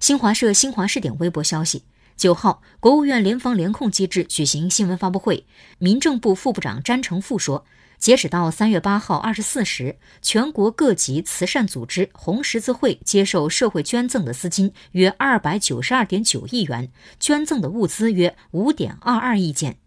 新华社新华视点微博消息九号国务院联防联控机制举行新闻发布会民政部副部长詹成富说截止到三月八号二十四时全国各级慈善组织红十字会接受社会捐赠的资金约二百九十二点九亿元捐赠的物资约五点二二亿件。